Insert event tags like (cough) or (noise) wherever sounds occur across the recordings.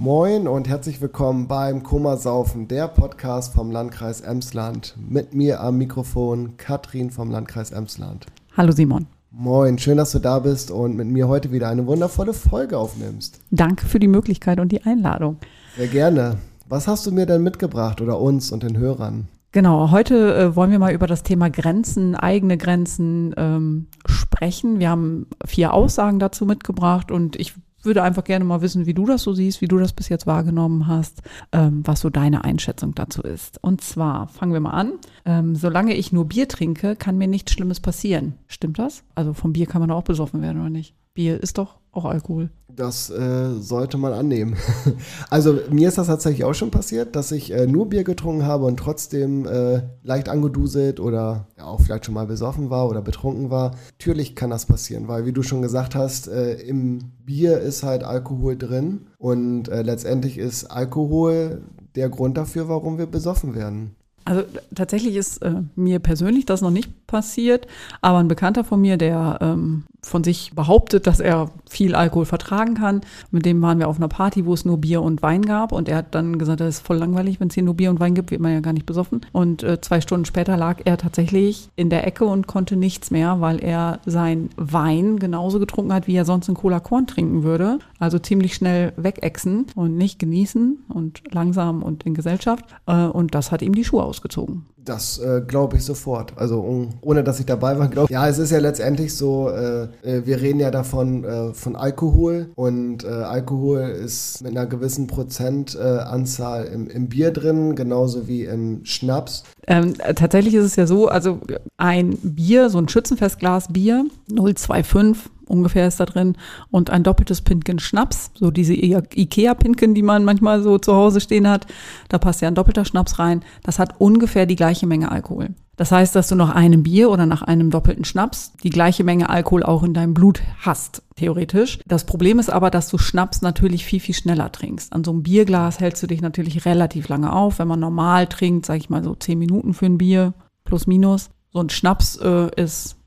Moin und herzlich willkommen beim Kummersaufen, der Podcast vom Landkreis Emsland. Mit mir am Mikrofon Katrin vom Landkreis Emsland. Hallo Simon. Moin, schön, dass du da bist und mit mir heute wieder eine wundervolle Folge aufnimmst. Danke für die Möglichkeit und die Einladung. Sehr gerne. Was hast du mir denn mitgebracht oder uns und den Hörern? Genau, heute äh, wollen wir mal über das Thema Grenzen, eigene Grenzen ähm, sprechen. Wir haben vier Aussagen dazu mitgebracht und ich würde einfach gerne mal wissen, wie du das so siehst, wie du das bis jetzt wahrgenommen hast, ähm, was so deine Einschätzung dazu ist. Und zwar fangen wir mal an. Ähm, solange ich nur Bier trinke, kann mir nichts Schlimmes passieren. Stimmt das? Also vom Bier kann man auch besoffen werden, oder nicht? Bier ist doch auch Alkohol. Das äh, sollte man annehmen. (laughs) also mir ist das tatsächlich auch schon passiert, dass ich äh, nur Bier getrunken habe und trotzdem äh, leicht angeduselt oder ja, auch vielleicht schon mal besoffen war oder betrunken war. Natürlich kann das passieren, weil wie du schon gesagt hast, äh, im Bier ist halt Alkohol drin und äh, letztendlich ist Alkohol der Grund dafür, warum wir besoffen werden. Also tatsächlich ist äh, mir persönlich das noch nicht passiert, aber ein Bekannter von mir, der ähm, von sich behauptet, dass er viel Alkohol vertragen kann. Mit dem waren wir auf einer Party, wo es nur Bier und Wein gab. Und er hat dann gesagt, das ist voll langweilig, wenn es hier nur Bier und Wein gibt, wird man ja gar nicht besoffen. Und äh, zwei Stunden später lag er tatsächlich in der Ecke und konnte nichts mehr, weil er sein Wein genauso getrunken hat, wie er sonst einen Cola Korn trinken würde. Also ziemlich schnell wegexen und nicht genießen und langsam und in Gesellschaft. Äh, und das hat ihm die Schuhe ausgezogen. Das äh, glaube ich sofort. Also um, ohne dass ich dabei war, glaube ich. Ja, es ist ja letztendlich so, äh, äh, wir reden ja davon äh, von Alkohol und äh, Alkohol ist mit einer gewissen Prozentanzahl im, im, Bier drin, genauso wie im Schnaps. Ähm, tatsächlich ist es ja so, also ein Bier, so ein Schützenfestglas Bier, 025 ungefähr ist da drin und ein doppeltes Pinken Schnaps, so diese Ikea-Pinken, die man manchmal so zu Hause stehen hat, da passt ja ein doppelter Schnaps rein. Das hat ungefähr die gleiche Menge Alkohol. Das heißt, dass du nach einem Bier oder nach einem doppelten Schnaps die gleiche Menge Alkohol auch in deinem Blut hast, theoretisch. Das Problem ist aber, dass du Schnaps natürlich viel, viel schneller trinkst. An so einem Bierglas hältst du dich natürlich relativ lange auf. Wenn man normal trinkt, sage ich mal so zehn Minuten für ein Bier, plus minus. So ein Schnaps äh, ist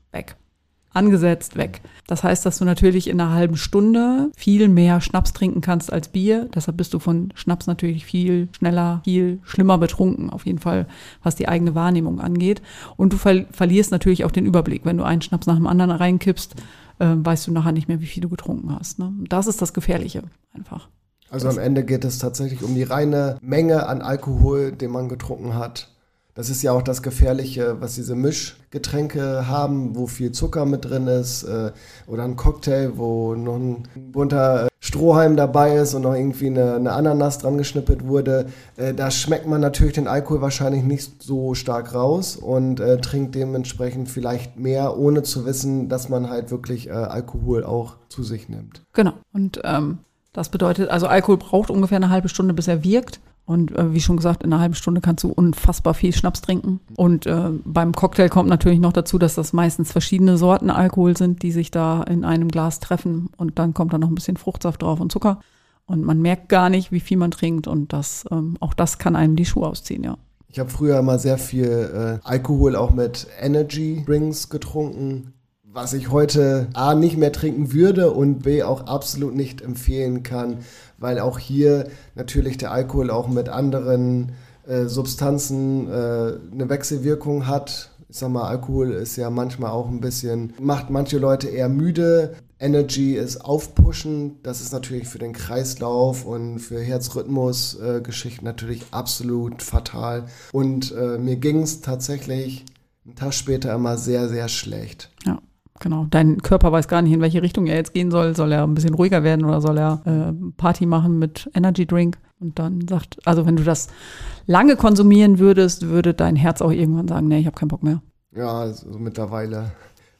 angesetzt weg. Das heißt, dass du natürlich in einer halben Stunde viel mehr Schnaps trinken kannst als Bier. Deshalb bist du von Schnaps natürlich viel schneller, viel schlimmer betrunken, auf jeden Fall, was die eigene Wahrnehmung angeht. Und du ver verlierst natürlich auch den Überblick. Wenn du einen Schnaps nach dem anderen reinkippst, äh, weißt du nachher nicht mehr, wie viel du getrunken hast. Ne? Das ist das Gefährliche einfach. Also am Ende geht es tatsächlich um die reine Menge an Alkohol, den man getrunken hat das ist ja auch das Gefährliche, was diese Mischgetränke haben, wo viel Zucker mit drin ist. Äh, oder ein Cocktail, wo noch ein bunter äh, Strohhalm dabei ist und noch irgendwie eine, eine Ananas dran geschnippelt wurde. Äh, da schmeckt man natürlich den Alkohol wahrscheinlich nicht so stark raus und äh, trinkt dementsprechend vielleicht mehr, ohne zu wissen, dass man halt wirklich äh, Alkohol auch zu sich nimmt. Genau. Und ähm, das bedeutet, also Alkohol braucht ungefähr eine halbe Stunde, bis er wirkt. Und äh, wie schon gesagt, in einer halben Stunde kannst du unfassbar viel Schnaps trinken. Und äh, beim Cocktail kommt natürlich noch dazu, dass das meistens verschiedene Sorten Alkohol sind, die sich da in einem Glas treffen. Und dann kommt da noch ein bisschen Fruchtsaft drauf und Zucker. Und man merkt gar nicht, wie viel man trinkt. Und das, ähm, auch das kann einem die Schuhe ausziehen, ja. Ich habe früher immer sehr viel äh, Alkohol auch mit Energy Drinks getrunken was ich heute A nicht mehr trinken würde und B auch absolut nicht empfehlen kann, weil auch hier natürlich der Alkohol auch mit anderen äh, Substanzen äh, eine Wechselwirkung hat. Ich sag mal, Alkohol ist ja manchmal auch ein bisschen, macht manche Leute eher müde. Energy ist aufpushend. Das ist natürlich für den Kreislauf und für Herzrhythmus-Geschichten äh, natürlich absolut fatal. Und äh, mir ging es tatsächlich einen Tag später immer sehr, sehr schlecht. Ja. Genau, dein Körper weiß gar nicht, in welche Richtung er jetzt gehen soll. Soll er ein bisschen ruhiger werden oder soll er äh, Party machen mit Energy Drink? Und dann sagt, also wenn du das lange konsumieren würdest, würde dein Herz auch irgendwann sagen, nee, ich habe keinen Bock mehr. Ja, also mittlerweile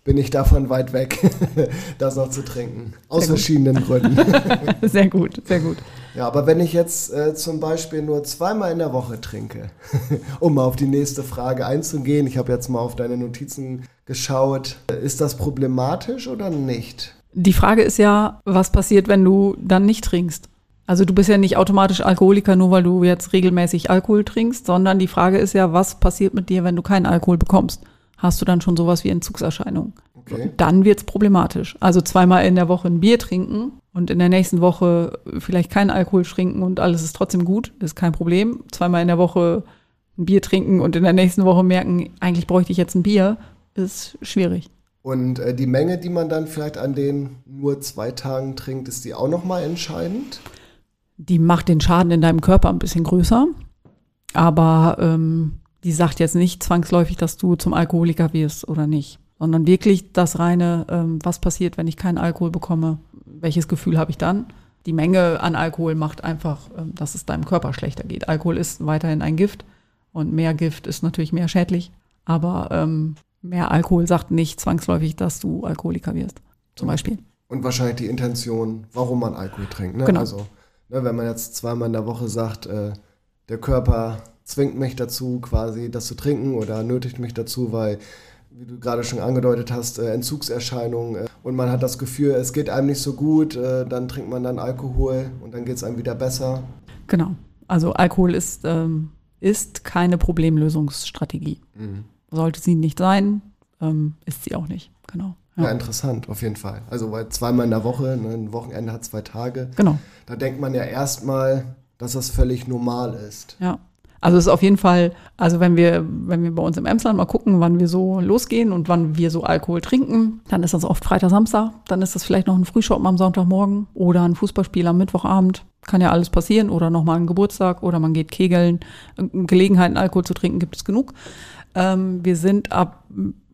bin ich davon weit weg, (laughs) das noch zu trinken. Aus verschiedenen Gründen. (laughs) sehr gut, sehr gut. Ja, aber wenn ich jetzt äh, zum Beispiel nur zweimal in der Woche trinke, (laughs) um mal auf die nächste Frage einzugehen, ich habe jetzt mal auf deine Notizen geschaut, ist das problematisch oder nicht? Die Frage ist ja, was passiert, wenn du dann nicht trinkst? Also du bist ja nicht automatisch Alkoholiker, nur weil du jetzt regelmäßig Alkohol trinkst, sondern die Frage ist ja, was passiert mit dir, wenn du keinen Alkohol bekommst? Hast du dann schon sowas wie Entzugserscheinungen. Okay. Dann wird es problematisch. Also zweimal in der Woche ein Bier trinken und in der nächsten Woche vielleicht keinen Alkohol trinken und alles ist trotzdem gut, ist kein Problem. Zweimal in der Woche ein Bier trinken und in der nächsten Woche merken, eigentlich bräuchte ich jetzt ein Bier, ist schwierig. Und äh, die Menge, die man dann vielleicht an den nur zwei Tagen trinkt, ist die auch nochmal entscheidend? Die macht den Schaden in deinem Körper ein bisschen größer, aber ähm, die sagt jetzt nicht zwangsläufig, dass du zum Alkoholiker wirst oder nicht, sondern wirklich das reine, ähm, was passiert, wenn ich keinen Alkohol bekomme, welches Gefühl habe ich dann? Die Menge an Alkohol macht einfach, ähm, dass es deinem Körper schlechter geht. Alkohol ist weiterhin ein Gift und mehr Gift ist natürlich mehr schädlich, aber ähm, mehr Alkohol sagt nicht zwangsläufig, dass du Alkoholiker wirst, zum Beispiel. Und wahrscheinlich die Intention, warum man Alkohol trinkt. Ne? Genau. Also, ne, wenn man jetzt zweimal in der Woche sagt, äh, der Körper zwingt mich dazu, quasi das zu trinken oder nötigt mich dazu, weil, wie du gerade schon angedeutet hast, äh, Entzugserscheinungen äh, und man hat das Gefühl, es geht einem nicht so gut, äh, dann trinkt man dann Alkohol und dann geht es einem wieder besser. Genau. Also Alkohol ist, ähm, ist keine Problemlösungsstrategie. Mhm. Sollte sie nicht sein, ähm, ist sie auch nicht. Genau. Ja. ja. interessant, auf jeden Fall. Also weil zweimal in der Woche, ne, ein Wochenende hat zwei Tage. Genau. Da denkt man ja erstmal, dass das völlig normal ist. Ja. Also es ist auf jeden Fall, also wenn wir, wenn wir bei uns im Emsland mal gucken, wann wir so losgehen und wann wir so Alkohol trinken, dann ist das oft Freitag, Samstag, dann ist das vielleicht noch ein Frühschoppen am Sonntagmorgen oder ein Fußballspiel am Mittwochabend. Kann ja alles passieren oder nochmal ein Geburtstag oder man geht kegeln. Gelegenheiten, Alkohol zu trinken, gibt es genug. Ähm, wir sind ab,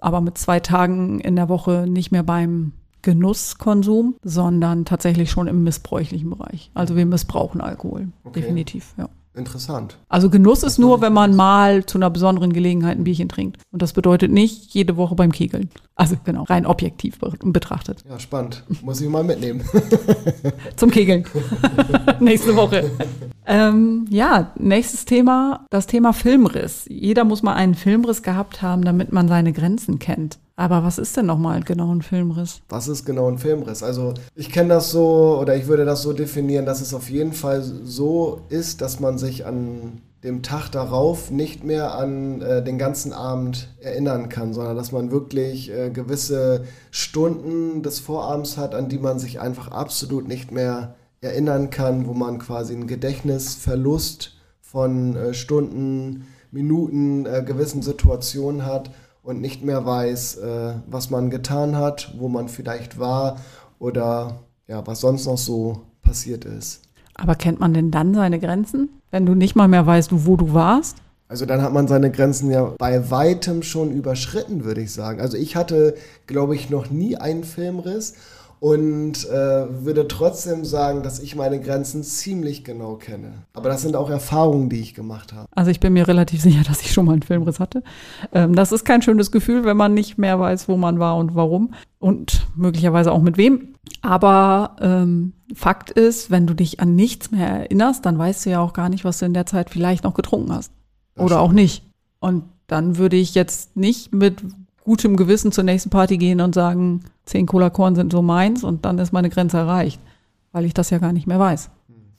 aber mit zwei Tagen in der Woche nicht mehr beim Genusskonsum, sondern tatsächlich schon im missbräuchlichen Bereich. Also wir missbrauchen Alkohol, okay. definitiv, ja. Interessant. Also Genuss ist nur, wenn man mal zu einer besonderen Gelegenheit ein Bierchen trinkt. Und das bedeutet nicht jede Woche beim Kegeln. Also genau, rein objektiv betrachtet. Ja, spannend. Muss ich mal mitnehmen. (laughs) (laughs) Zum Kegeln. (laughs) Nächste Woche. Ähm, ja, nächstes Thema, das Thema Filmriss. Jeder muss mal einen Filmriss gehabt haben, damit man seine Grenzen kennt. Aber was ist denn nochmal genau ein Filmriss? Was ist genau ein Filmriss? Also ich kenne das so oder ich würde das so definieren, dass es auf jeden Fall so ist, dass man sich an dem Tag darauf nicht mehr an äh, den ganzen Abend erinnern kann, sondern dass man wirklich äh, gewisse Stunden des Vorabends hat, an die man sich einfach absolut nicht mehr erinnern kann, wo man quasi einen Gedächtnisverlust von äh, Stunden, Minuten, äh, gewissen Situationen hat und nicht mehr weiß, äh, was man getan hat, wo man vielleicht war oder ja, was sonst noch so passiert ist. Aber kennt man denn dann seine Grenzen, wenn du nicht mal mehr weißt, wo du warst? Also dann hat man seine Grenzen ja bei weitem schon überschritten, würde ich sagen. Also ich hatte, glaube ich, noch nie einen Filmriss und äh, würde trotzdem sagen, dass ich meine Grenzen ziemlich genau kenne. Aber das sind auch Erfahrungen, die ich gemacht habe. Also ich bin mir relativ sicher, (laughs) dass ich schon mal einen Filmriss hatte. Ähm, das ist kein schönes Gefühl, wenn man nicht mehr weiß, wo man war und warum und möglicherweise auch mit wem. Aber ähm, Fakt ist, wenn du dich an nichts mehr erinnerst, dann weißt du ja auch gar nicht, was du in der Zeit vielleicht noch getrunken hast. Das Oder stimmt. auch nicht. Und dann würde ich jetzt nicht mit gutem Gewissen zur nächsten Party gehen und sagen, zehn Cola Korn sind so meins und dann ist meine Grenze erreicht, weil ich das ja gar nicht mehr weiß,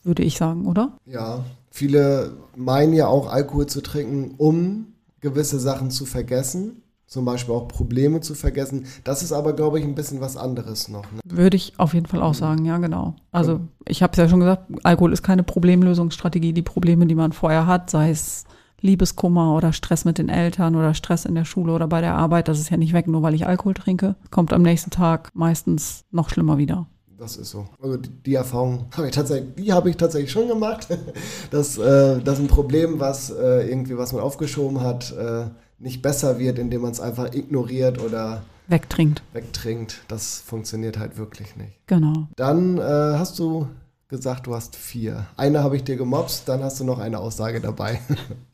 würde ich sagen, oder? Ja, viele meinen ja auch Alkohol zu trinken, um gewisse Sachen zu vergessen, zum Beispiel auch Probleme zu vergessen. Das ist aber, glaube ich, ein bisschen was anderes noch. Ne? Würde ich auf jeden Fall auch sagen, ja, genau. Also ich habe es ja schon gesagt, Alkohol ist keine Problemlösungsstrategie. Die Probleme, die man vorher hat, sei es Liebeskummer oder Stress mit den Eltern oder Stress in der Schule oder bei der Arbeit, das ist ja nicht weg, nur weil ich Alkohol trinke. Kommt am nächsten Tag meistens noch schlimmer wieder. Das ist so. Also die, die Erfahrung habe ich tatsächlich, die habe ich tatsächlich schon gemacht. (laughs) dass, äh, dass ein Problem, was äh, irgendwie was man aufgeschoben hat, äh, nicht besser wird, indem man es einfach ignoriert oder wegtrinkt. Wegtrinkt. Das funktioniert halt wirklich nicht. Genau. Dann äh, hast du gesagt, du hast vier. Eine habe ich dir gemobst, dann hast du noch eine Aussage dabei. (laughs)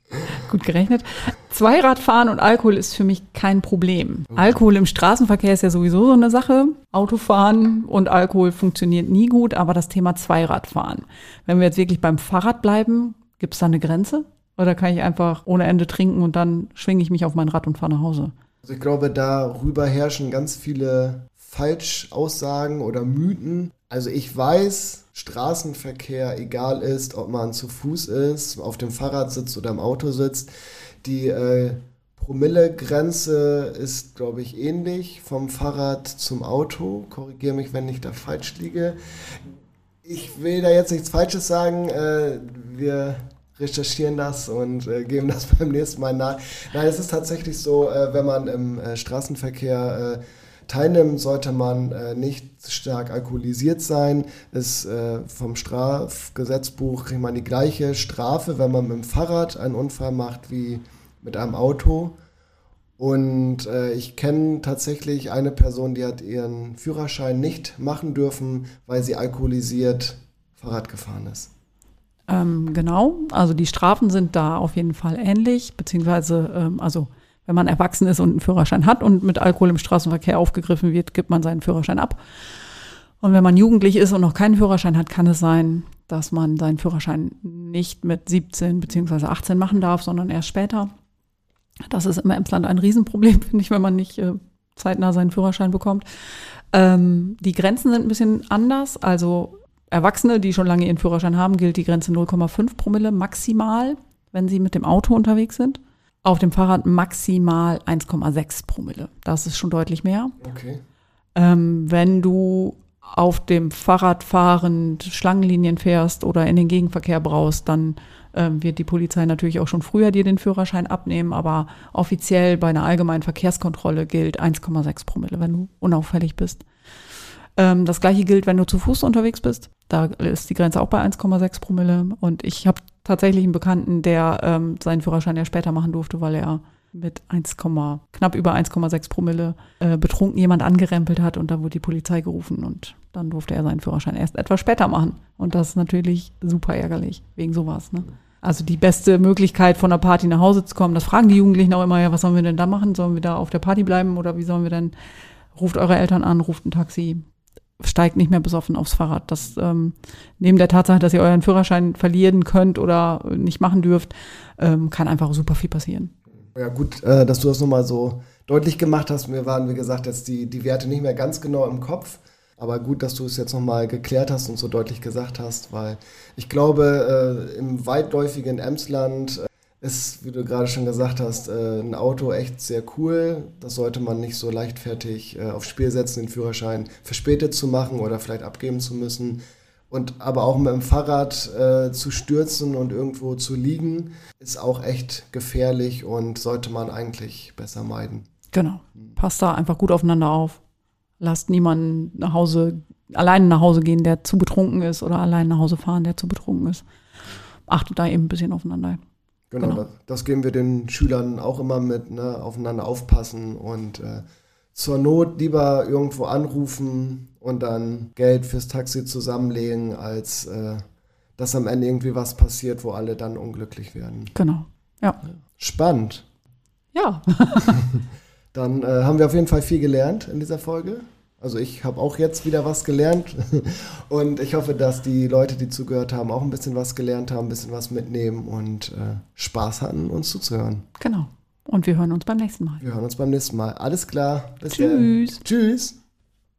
Gut gerechnet. Zweiradfahren und Alkohol ist für mich kein Problem. Mhm. Alkohol im Straßenverkehr ist ja sowieso so eine Sache. Autofahren und Alkohol funktioniert nie gut, aber das Thema Zweiradfahren. Wenn wir jetzt wirklich beim Fahrrad bleiben, gibt es da eine Grenze? Oder kann ich einfach ohne Ende trinken und dann schwinge ich mich auf mein Rad und fahre nach Hause? Also ich glaube, darüber herrschen ganz viele Falschaussagen oder Mythen. Also ich weiß, Straßenverkehr egal ist, ob man zu Fuß ist, auf dem Fahrrad sitzt oder im Auto sitzt, die äh, Promillegrenze ist, glaube ich, ähnlich vom Fahrrad zum Auto. Korrigiere mich, wenn ich da falsch liege. Ich will da jetzt nichts Falsches sagen. Äh, wir recherchieren das und äh, geben das (laughs) beim nächsten Mal nach. Nein, es ist tatsächlich so, äh, wenn man im äh, Straßenverkehr teilnimmt, sollte man äh, nicht stark alkoholisiert sein. Ist, äh, vom Strafgesetzbuch kriegt man die gleiche Strafe, wenn man mit dem Fahrrad einen Unfall macht wie mit einem Auto. Und äh, ich kenne tatsächlich eine Person, die hat ihren Führerschein nicht machen dürfen, weil sie alkoholisiert Fahrrad gefahren ist. Ähm, genau, also die Strafen sind da auf jeden Fall ähnlich, beziehungsweise, ähm, also wenn man erwachsen ist und einen Führerschein hat und mit Alkohol im Straßenverkehr aufgegriffen wird, gibt man seinen Führerschein ab. Und wenn man jugendlich ist und noch keinen Führerschein hat, kann es sein, dass man seinen Führerschein nicht mit 17 beziehungsweise 18 machen darf, sondern erst später. Das ist im Emsland ein Riesenproblem, (laughs) finde ich, wenn man nicht äh, zeitnah seinen Führerschein bekommt. Ähm, die Grenzen sind ein bisschen anders. Also Erwachsene, die schon lange ihren Führerschein haben, gilt die Grenze 0,5 Promille maximal, wenn sie mit dem Auto unterwegs sind. Auf dem Fahrrad maximal 1,6 Promille. Das ist schon deutlich mehr. Okay. Ähm, wenn du auf dem Fahrrad fahrend Schlangenlinien fährst oder in den Gegenverkehr brauchst, dann ähm, wird die Polizei natürlich auch schon früher dir den Führerschein abnehmen, aber offiziell bei einer allgemeinen Verkehrskontrolle gilt 1,6 Promille, wenn du unauffällig bist. Ähm, das gleiche gilt, wenn du zu Fuß unterwegs bist. Da ist die Grenze auch bei 1,6 Promille. Und ich habe tatsächlich einen Bekannten, der ähm, seinen Führerschein ja später machen durfte, weil er mit 1, knapp über 1,6 Promille äh, betrunken jemand angerempelt hat und dann wurde die Polizei gerufen und dann durfte er seinen Führerschein erst etwas später machen. Und das ist natürlich super ärgerlich wegen sowas. Ne? Also die beste Möglichkeit, von der Party nach Hause zu kommen, das fragen die Jugendlichen auch immer, ja, was sollen wir denn da machen? Sollen wir da auf der Party bleiben oder wie sollen wir denn, ruft eure Eltern an, ruft ein Taxi, steigt nicht mehr besoffen aufs Fahrrad. Das ähm, neben der Tatsache, dass ihr euren Führerschein verlieren könnt oder nicht machen dürft, ähm, kann einfach super viel passieren. Ja, gut, äh, dass du das nochmal so deutlich gemacht hast. Mir waren, wie gesagt, jetzt die, die Werte nicht mehr ganz genau im Kopf. Aber gut, dass du es jetzt nochmal geklärt hast und so deutlich gesagt hast, weil ich glaube, äh, im weitläufigen Emsland ist, wie du gerade schon gesagt hast, äh, ein Auto echt sehr cool. Das sollte man nicht so leichtfertig äh, aufs Spiel setzen, den Führerschein verspätet zu machen oder vielleicht abgeben zu müssen. Und aber auch mit dem Fahrrad äh, zu stürzen und irgendwo zu liegen, ist auch echt gefährlich und sollte man eigentlich besser meiden. Genau. Passt da einfach gut aufeinander auf. Lasst niemanden nach Hause, alleine nach Hause gehen, der zu betrunken ist oder alleine nach Hause fahren, der zu betrunken ist. Achtet da eben ein bisschen aufeinander. Genau, genau. Das, das, geben wir den Schülern auch immer mit, ne? aufeinander aufpassen und äh, zur Not lieber irgendwo anrufen und dann Geld fürs Taxi zusammenlegen, als äh, dass am Ende irgendwie was passiert, wo alle dann unglücklich werden. Genau, ja. Spannend. Ja. (laughs) (laughs) dann äh, haben wir auf jeden Fall viel gelernt in dieser Folge. Also ich habe auch jetzt wieder was gelernt (laughs) und ich hoffe, dass die Leute, die zugehört haben, auch ein bisschen was gelernt haben, ein bisschen was mitnehmen und äh, Spaß hatten, uns zuzuhören. Genau. Und wir hören uns beim nächsten Mal. Wir hören uns beim nächsten Mal. Alles klar. Bis Tschüss. Dann. Tschüss.